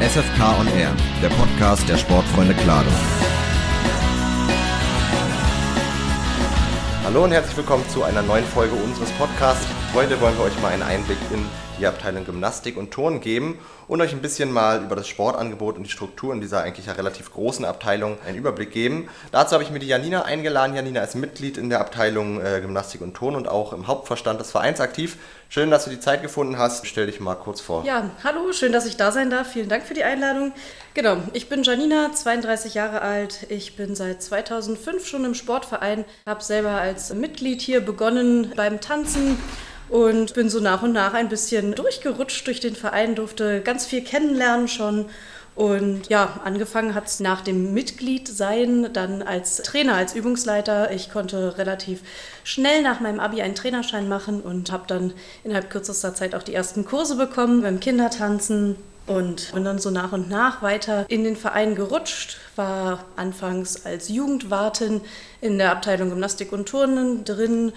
SFK on Air, der Podcast der Sportfreunde Klado. Hallo und herzlich willkommen zu einer neuen Folge unseres Podcasts. Heute wollen wir euch mal einen Einblick in die Abteilung Gymnastik und Turnen geben und euch ein bisschen mal über das Sportangebot und die Strukturen dieser eigentlich ja relativ großen Abteilung einen Überblick geben. Dazu habe ich mir die Janina eingeladen. Janina ist Mitglied in der Abteilung äh, Gymnastik und Turnen und auch im Hauptverstand des Vereins aktiv. Schön, dass du die Zeit gefunden hast. Stell dich mal kurz vor. Ja, hallo, schön, dass ich da sein darf. Vielen Dank für die Einladung. Genau, ich bin Janina, 32 Jahre alt. Ich bin seit 2005 schon im Sportverein, habe selber als Mitglied hier begonnen beim Tanzen und bin so nach und nach ein bisschen durchgerutscht durch den Verein, durfte ganz viel kennenlernen schon. Und ja, angefangen hat es nach dem Mitgliedsein, dann als Trainer, als Übungsleiter. Ich konnte relativ schnell nach meinem Abi einen Trainerschein machen und habe dann innerhalb kürzester Zeit auch die ersten Kurse bekommen beim Kindertanzen. Und bin dann so nach und nach weiter in den Verein gerutscht, war anfangs als Jugendwartin in der Abteilung Gymnastik und Turnen drin,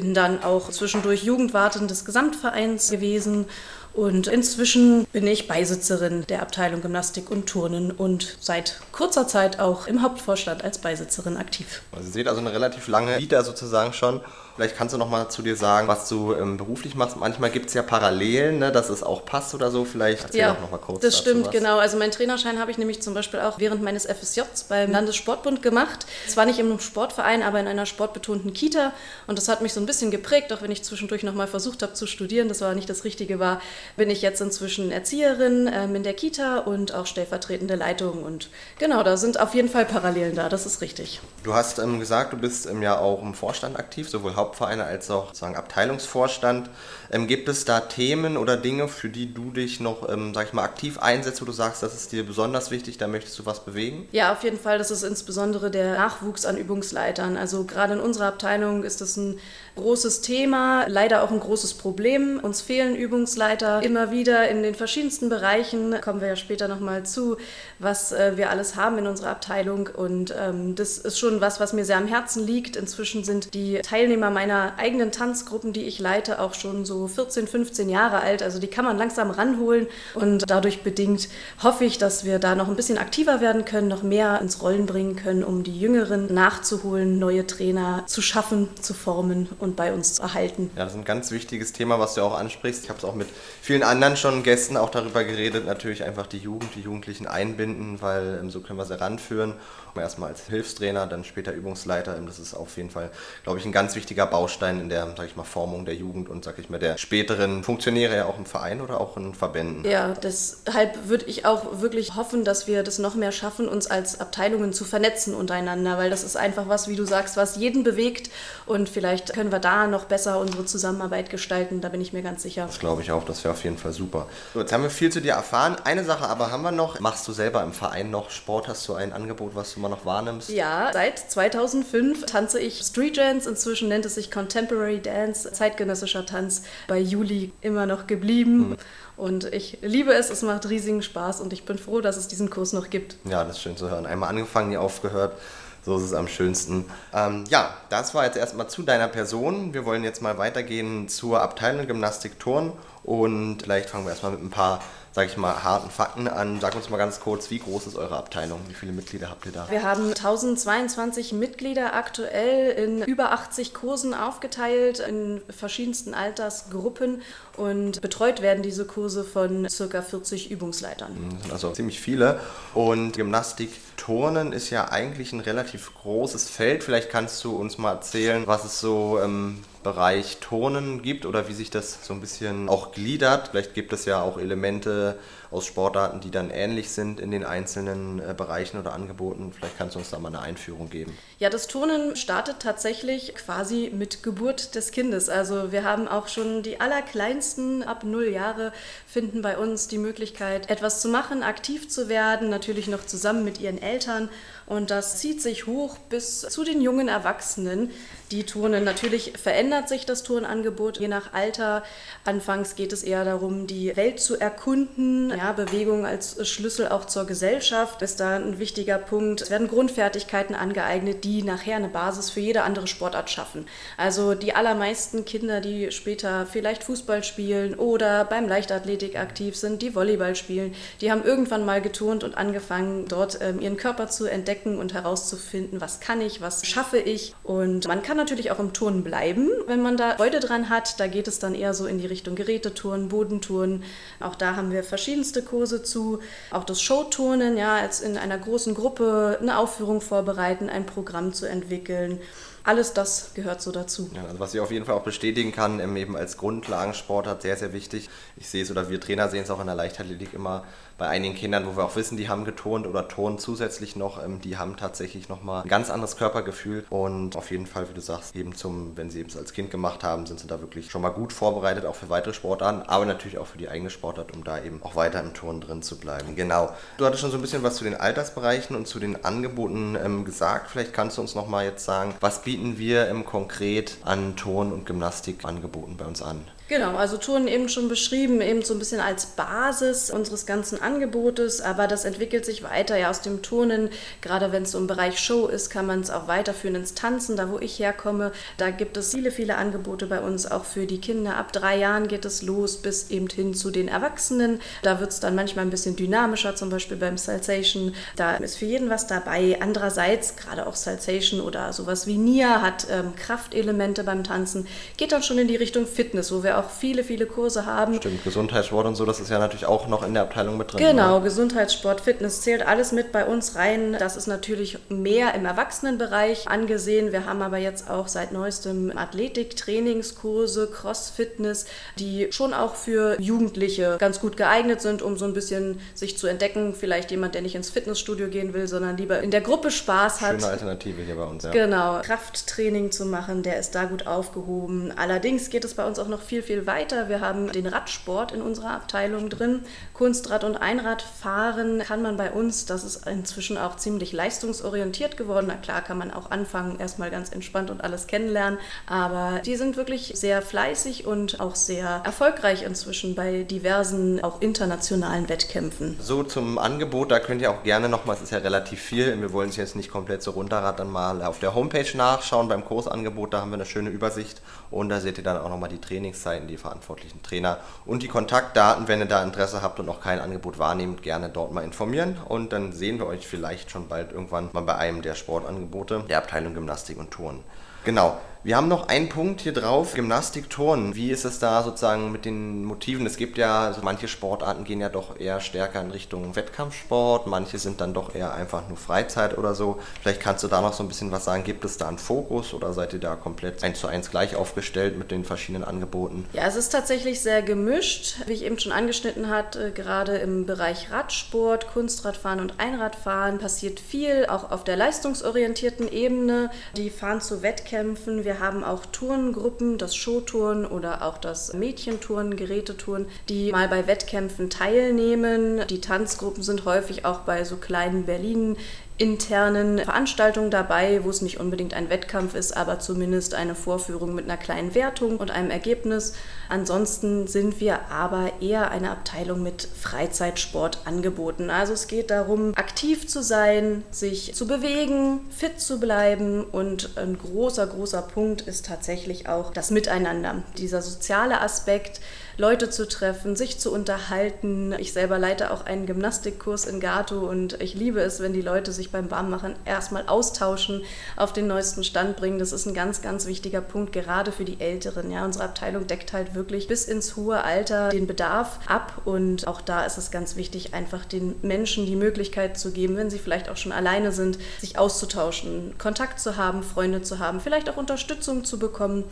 bin dann auch zwischendurch Jugendwartin des Gesamtvereins gewesen und inzwischen bin ich Beisitzerin der Abteilung Gymnastik und Turnen und seit kurzer Zeit auch im Hauptvorstand als Beisitzerin aktiv. Also ihr seht also eine relativ lange Vita sozusagen schon. Vielleicht kannst du noch mal zu dir sagen, was du ähm, beruflich machst. Manchmal gibt es ja Parallelen, ne, dass es auch passt oder so. Vielleicht erzähl ja, doch noch mal kurz. Das stimmt, was. genau. Also meinen Trainerschein habe ich nämlich zum Beispiel auch während meines FSJs beim Landessportbund gemacht. Zwar nicht im Sportverein, aber in einer sportbetonten Kita. Und das hat mich so ein bisschen geprägt, auch wenn ich zwischendurch noch mal versucht habe zu studieren. Das war nicht das Richtige war. Bin ich jetzt inzwischen Erzieherin ähm, in der Kita und auch stellvertretende Leitung. Und genau, da sind auf jeden Fall Parallelen da. Das ist richtig. Du hast ähm, gesagt, du bist ähm, ja auch im Vorstand aktiv, sowohl Hauptvereine als auch sozusagen Abteilungsvorstand. Ähm, gibt es da Themen oder Dinge, für die du dich noch, ähm, sag ich mal, aktiv einsetzt, wo du sagst, das ist dir besonders wichtig, da möchtest du was bewegen? Ja, auf jeden Fall. Das ist insbesondere der Nachwuchs an Übungsleitern. Also gerade in unserer Abteilung ist das ein großes Thema, leider auch ein großes Problem. Uns fehlen Übungsleiter immer wieder in den verschiedensten Bereichen. Kommen wir ja später nochmal zu, was äh, wir alles haben in unserer Abteilung. Und ähm, das ist schon was, was mir sehr am Herzen liegt. Inzwischen sind die Teilnehmer meiner eigenen Tanzgruppen, die ich leite, auch schon so 14, 15 Jahre alt. Also die kann man langsam ranholen. Und dadurch bedingt hoffe ich, dass wir da noch ein bisschen aktiver werden können, noch mehr ins Rollen bringen können, um die Jüngeren nachzuholen, neue Trainer zu schaffen, zu formen und bei uns zu erhalten. Ja, das ist ein ganz wichtiges Thema, was du auch ansprichst. Ich habe es auch mit vielen anderen schon Gästen auch darüber geredet. Natürlich einfach die Jugend, die Jugendlichen einbinden, weil ähm, so können wir sie ranführen. Erstmal als Hilfstrainer, dann später Übungsleiter. Das ist auf jeden Fall, glaube ich, ein ganz wichtiger Baustein in der, sag ich mal, Formung der Jugend und, sag ich mal, der späteren Funktionäre ja auch im Verein oder auch in Verbänden. Ja, deshalb würde ich auch wirklich hoffen, dass wir das noch mehr schaffen, uns als Abteilungen zu vernetzen untereinander, weil das ist einfach was, wie du sagst, was jeden bewegt und vielleicht können wir da noch besser unsere Zusammenarbeit gestalten, da bin ich mir ganz sicher. Das glaube ich auch, das wäre auf jeden Fall super. So, jetzt haben wir viel zu dir erfahren. Eine Sache aber haben wir noch. Machst du selber im Verein noch Sport? Hast du ein Angebot, was du mal noch wahrnimmst? Ja, seit 2005 tanze ich Street Dance. Inzwischen nennt es sich Contemporary Dance, zeitgenössischer Tanz. Bei Juli immer noch geblieben. Mhm. Und ich liebe es, es macht riesigen Spaß und ich bin froh, dass es diesen Kurs noch gibt. Ja, das ist schön zu hören. Einmal angefangen, nie aufgehört. So ist es am schönsten. Ähm, ja, das war jetzt erstmal zu deiner Person. Wir wollen jetzt mal weitergehen zur Abteilung Gymnastik Turn und vielleicht fangen wir erstmal mit ein paar sage ich mal, harten Fakten an. Sag uns mal ganz kurz, wie groß ist eure Abteilung? Wie viele Mitglieder habt ihr da? Wir haben 1022 Mitglieder aktuell in über 80 Kursen aufgeteilt, in verschiedensten Altersgruppen und betreut werden diese Kurse von circa 40 Übungsleitern. Also ziemlich viele. Und Gymnastik, Turnen ist ja eigentlich ein relativ großes Feld. Vielleicht kannst du uns mal erzählen, was es so im Bereich Turnen gibt oder wie sich das so ein bisschen auch gliedert. Vielleicht gibt es ja auch Elemente aus Sportarten, die dann ähnlich sind in den einzelnen äh, Bereichen oder Angeboten. Vielleicht kannst du uns da mal eine Einführung geben. Ja, das Turnen startet tatsächlich quasi mit Geburt des Kindes. Also wir haben auch schon die allerkleinsten ab null Jahre finden bei uns die Möglichkeit, etwas zu machen, aktiv zu werden, natürlich noch zusammen mit ihren Eltern Und das zieht sich hoch bis zu den jungen Erwachsenen, die turnen. Natürlich verändert sich das Turnangebot je nach Alter. Anfangs geht es eher darum, die Welt zu erkunden. Ja, Bewegung als Schlüssel auch zur Gesellschaft ist da ein wichtiger Punkt. Es werden Grundfertigkeiten angeeignet, die nachher eine Basis für jede andere Sportart schaffen. Also die allermeisten Kinder, die später vielleicht Fußball spielen oder beim Leichtathletik aktiv sind, die Volleyball spielen, die haben irgendwann mal geturnt und angefangen, dort ähm, ihren Körper zu entdecken und herauszufinden, was kann ich, was schaffe ich. Und man kann natürlich auch im Turnen bleiben, wenn man da Freude dran hat. Da geht es dann eher so in die Richtung Gerätetouren, Bodentouren. Auch da haben wir verschiedenste Kurse zu. Auch das Showturnen, ja, als in einer großen Gruppe eine Aufführung vorbereiten, ein Programm zu entwickeln alles das gehört so dazu. Ja, also was ich auf jeden Fall auch bestätigen kann, eben als Grundlagensport hat sehr, sehr wichtig. Ich sehe es oder wir Trainer sehen es auch in der Leichtathletik immer bei einigen Kindern, wo wir auch wissen, die haben geturnt oder turnen zusätzlich noch, ähm, die haben tatsächlich nochmal ein ganz anderes Körpergefühl und auf jeden Fall, wie du sagst, eben zum, wenn sie eben es als Kind gemacht haben, sind sie da wirklich schon mal gut vorbereitet, auch für weitere Sportarten, aber natürlich auch für die eigene Sportart, um da eben auch weiter im Turnen drin zu bleiben. Genau. Du hattest schon so ein bisschen was zu den Altersbereichen und zu den Angeboten ähm, gesagt. Vielleicht kannst du uns nochmal jetzt sagen, was bieten wir im Konkret an Turn- und Gymnastikangeboten bei uns an? Genau, also Turnen eben schon beschrieben, eben so ein bisschen als Basis unseres ganzen Angebotes, aber das entwickelt sich weiter ja aus dem Turnen. Gerade wenn es so im Bereich Show ist, kann man es auch weiterführen ins Tanzen. Da, wo ich herkomme, da gibt es viele, viele Angebote bei uns, auch für die Kinder. Ab drei Jahren geht es los bis eben hin zu den Erwachsenen. Da wird es dann manchmal ein bisschen dynamischer, zum Beispiel beim Salsation. Da ist für jeden was dabei. Andererseits, gerade auch Salsation oder sowas wie Nia hat ähm, Kraftelemente beim Tanzen, geht dann schon in die Richtung Fitness, wo wir auch viele, viele Kurse haben. Stimmt, Gesundheitssport und so, das ist ja natürlich auch noch in der Abteilung mit drin. Genau, oder? Gesundheitssport, Fitness zählt alles mit bei uns rein. Das ist natürlich mehr im Erwachsenenbereich angesehen. Wir haben aber jetzt auch seit neuestem Athletik-Trainingskurse, Cross-Fitness, die schon auch für Jugendliche ganz gut geeignet sind, um so ein bisschen sich zu entdecken. Vielleicht jemand, der nicht ins Fitnessstudio gehen will, sondern lieber in der Gruppe Spaß hat. Schöne Alternative hier bei uns, ja. Genau, Krafttraining zu machen, der ist da gut aufgehoben. Allerdings geht es bei uns auch noch viel viel weiter. Wir haben den Radsport in unserer Abteilung drin. Kunstrad- und Einradfahren kann man bei uns, das ist inzwischen auch ziemlich leistungsorientiert geworden. Na klar kann man auch anfangen, erstmal ganz entspannt und alles kennenlernen. Aber die sind wirklich sehr fleißig und auch sehr erfolgreich inzwischen bei diversen, auch internationalen Wettkämpfen. So zum Angebot, da könnt ihr auch gerne nochmal, es ist ja relativ viel, wir wollen es jetzt nicht komplett so runterrattern, mal auf der Homepage nachschauen beim Kursangebot, da haben wir eine schöne Übersicht und da seht ihr dann auch nochmal die Trainingszeiten Webseiten, die verantwortlichen Trainer und die Kontaktdaten. Wenn ihr da Interesse habt und noch kein Angebot wahrnehmt, gerne dort mal informieren und dann sehen wir euch vielleicht schon bald irgendwann mal bei einem der Sportangebote der Abteilung Gymnastik und Turnen. Genau. Wir haben noch einen Punkt hier drauf, Gymnastik, Turnen. Wie ist es da sozusagen mit den Motiven? Es gibt ja, also manche Sportarten gehen ja doch eher stärker in Richtung Wettkampfsport, manche sind dann doch eher einfach nur Freizeit oder so. Vielleicht kannst du da noch so ein bisschen was sagen. Gibt es da einen Fokus oder seid ihr da komplett eins zu eins gleich aufgestellt mit den verschiedenen Angeboten? Ja, es ist tatsächlich sehr gemischt. Wie ich eben schon angeschnitten hatte, gerade im Bereich Radsport, Kunstradfahren und Einradfahren passiert viel, auch auf der leistungsorientierten Ebene. Die fahren zu Wettkämpfen. Wir wir haben auch Turngruppen, das Showturnen oder auch das Mädchenturnen, Gerätetouren, die mal bei Wettkämpfen teilnehmen. Die Tanzgruppen sind häufig auch bei so kleinen Berlin internen Veranstaltungen dabei, wo es nicht unbedingt ein Wettkampf ist, aber zumindest eine Vorführung mit einer kleinen Wertung und einem Ergebnis. Ansonsten sind wir aber eher eine Abteilung mit Freizeitsport angeboten. Also es geht darum, aktiv zu sein, sich zu bewegen, fit zu bleiben und ein großer, großer Punkt ist tatsächlich auch das Miteinander. Dieser soziale Aspekt, Leute zu treffen, sich zu unterhalten. Ich selber leite auch einen Gymnastikkurs in Gato und ich liebe es, wenn die Leute sich beim Warmmachen erstmal austauschen, auf den neuesten Stand bringen. Das ist ein ganz, ganz wichtiger Punkt, gerade für die Älteren. Ja, unsere Abteilung deckt halt wirklich bis ins hohe Alter den Bedarf ab und auch da ist es ganz wichtig, einfach den Menschen die Möglichkeit zu geben, wenn sie vielleicht auch schon alleine sind, sich auszutauschen, Kontakt zu haben, Freunde zu haben, vielleicht auch Unterstützung zu bekommen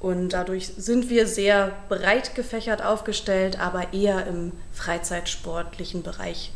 und dadurch sind wir sehr breit gefächert aufgestellt, aber eher im freizeitsportlichen Bereich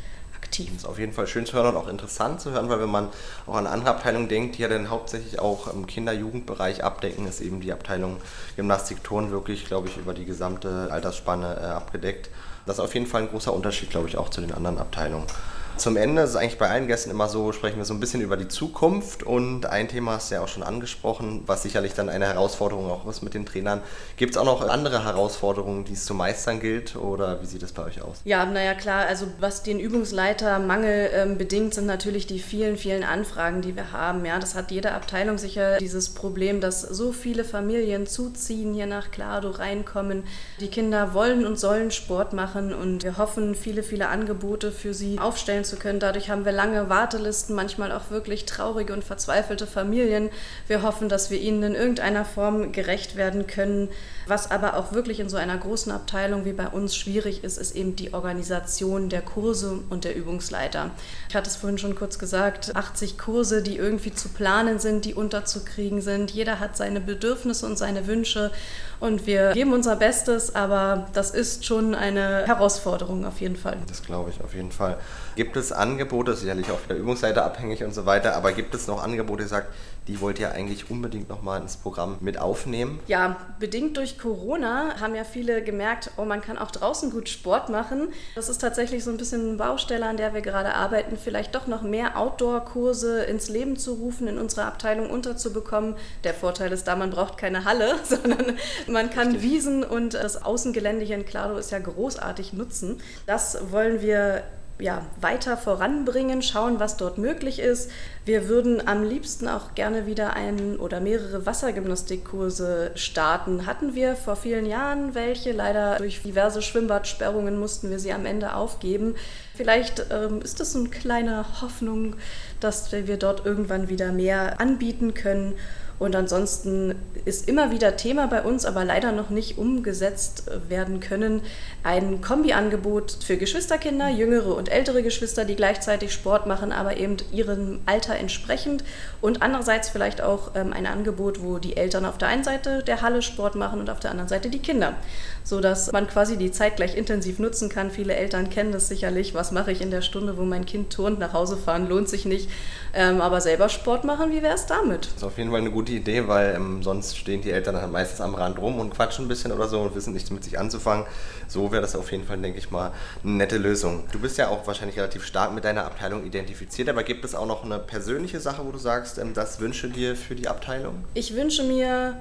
aktiv. Das ist auf jeden Fall schön zu hören und auch interessant zu hören, weil wenn man auch an andere Abteilungen denkt, die ja dann hauptsächlich auch im Kinder-Jugendbereich abdecken, ist eben die Abteilung Gymnastik-Turn wirklich, glaube ich, über die gesamte Altersspanne äh, abgedeckt. Das ist auf jeden Fall ein großer Unterschied, glaube ich, auch zu den anderen Abteilungen. Zum Ende ist eigentlich bei allen Gästen immer so, sprechen wir so ein bisschen über die Zukunft und ein Thema hast du ja auch schon angesprochen, was sicherlich dann eine Herausforderung auch ist mit den Trainern. Gibt es auch noch andere Herausforderungen, die es zu meistern gilt oder wie sieht es bei euch aus? Ja, naja klar, also was den Übungsleitermangel ähm, bedingt, sind natürlich die vielen, vielen Anfragen, die wir haben. Ja, das hat jede Abteilung sicher dieses Problem, dass so viele Familien zuziehen, hier nach Klado reinkommen. Die Kinder wollen und sollen Sport machen und wir hoffen, viele, viele Angebote für sie aufstellen zu können. Dadurch haben wir lange Wartelisten, manchmal auch wirklich traurige und verzweifelte Familien. Wir hoffen, dass wir ihnen in irgendeiner Form gerecht werden können. Was aber auch wirklich in so einer großen Abteilung wie bei uns schwierig ist, ist eben die Organisation der Kurse und der Übungsleiter. Ich hatte es vorhin schon kurz gesagt, 80 Kurse, die irgendwie zu planen sind, die unterzukriegen sind. Jeder hat seine Bedürfnisse und seine Wünsche und wir geben unser Bestes, aber das ist schon eine Herausforderung auf jeden Fall. Das glaube ich auf jeden Fall. Gibt es Angebote, sicherlich auch wieder Übungsleiter abhängig und so weiter, aber gibt es noch Angebote, die sagt, die wollt ihr eigentlich unbedingt nochmal ins Programm mit aufnehmen? Ja, bedingt durch Corona haben ja viele gemerkt, oh, man kann auch draußen gut Sport machen. Das ist tatsächlich so ein bisschen eine Baustelle, an der wir gerade arbeiten, vielleicht doch noch mehr Outdoor-Kurse ins Leben zu rufen, in unserer Abteilung unterzubekommen. Der Vorteil ist da, man braucht keine Halle, sondern man kann Richtig. Wiesen und das Außengelände hier in Klado ist ja großartig nutzen. Das wollen wir ja, weiter voranbringen, schauen, was dort möglich ist. Wir würden am liebsten auch gerne wieder ein oder mehrere Wassergymnastikkurse starten. Hatten wir vor vielen Jahren welche, leider durch diverse Schwimmbadsperrungen mussten wir sie am Ende aufgeben. Vielleicht ähm, ist das eine kleine Hoffnung, dass wir dort irgendwann wieder mehr anbieten können. Und ansonsten ist immer wieder Thema bei uns, aber leider noch nicht umgesetzt werden können, ein Kombiangebot für Geschwisterkinder, jüngere und ältere Geschwister, die gleichzeitig Sport machen, aber eben ihrem Alter entsprechend. Und andererseits vielleicht auch ähm, ein Angebot, wo die Eltern auf der einen Seite der Halle Sport machen und auf der anderen Seite die Kinder. Sodass man quasi die Zeit gleich intensiv nutzen kann. Viele Eltern kennen das sicherlich. Was mache ich in der Stunde, wo mein Kind turnt, nach Hause fahren, lohnt sich nicht. Ähm, aber selber Sport machen, wie wäre es damit? Das ist auf jeden Fall eine gute Idee, weil ähm, sonst stehen die Eltern dann meistens am Rand rum und quatschen ein bisschen oder so und wissen nicht mit sich anzufangen. So wäre das auf jeden Fall, denke ich mal, eine nette Lösung. Du bist ja auch wahrscheinlich relativ stark mit deiner Abteilung identifiziert, aber gibt es auch noch eine persönliche Sache, wo du sagst, ähm, das wünsche dir für die Abteilung? Ich wünsche mir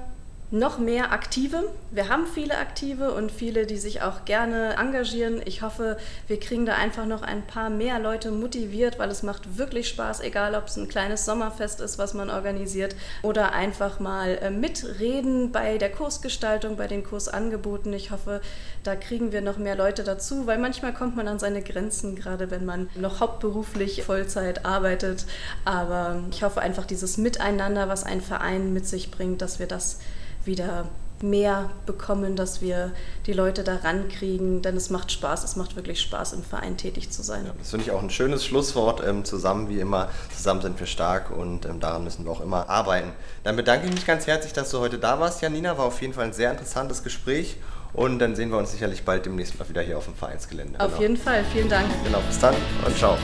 noch mehr Aktive. Wir haben viele Aktive und viele, die sich auch gerne engagieren. Ich hoffe, wir kriegen da einfach noch ein paar mehr Leute motiviert, weil es macht wirklich Spaß, egal ob es ein kleines Sommerfest ist, was man organisiert, oder einfach mal äh, mitreden bei der Kursgestaltung, bei den Kursangeboten. Ich hoffe, da kriegen wir noch mehr Leute dazu, weil manchmal kommt man an seine Grenzen, gerade wenn man noch hauptberuflich Vollzeit arbeitet. Aber ich hoffe einfach dieses Miteinander, was ein Verein mit sich bringt, dass wir das wieder mehr bekommen, dass wir die Leute da rankriegen, denn es macht Spaß, es macht wirklich Spaß, im Verein tätig zu sein. Ja, das finde ich auch ein schönes Schlusswort. Ähm, zusammen wie immer, zusammen sind wir stark und ähm, daran müssen wir auch immer arbeiten. Dann bedanke ich mich ganz herzlich, dass du heute da warst, Janina. War auf jeden Fall ein sehr interessantes Gespräch und dann sehen wir uns sicherlich bald demnächst mal wieder hier auf dem Vereinsgelände. Auf genau. jeden Fall, vielen Dank. Genau, bis dann und ciao.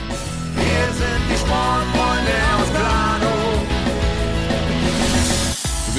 Wir sind die Sportfreunde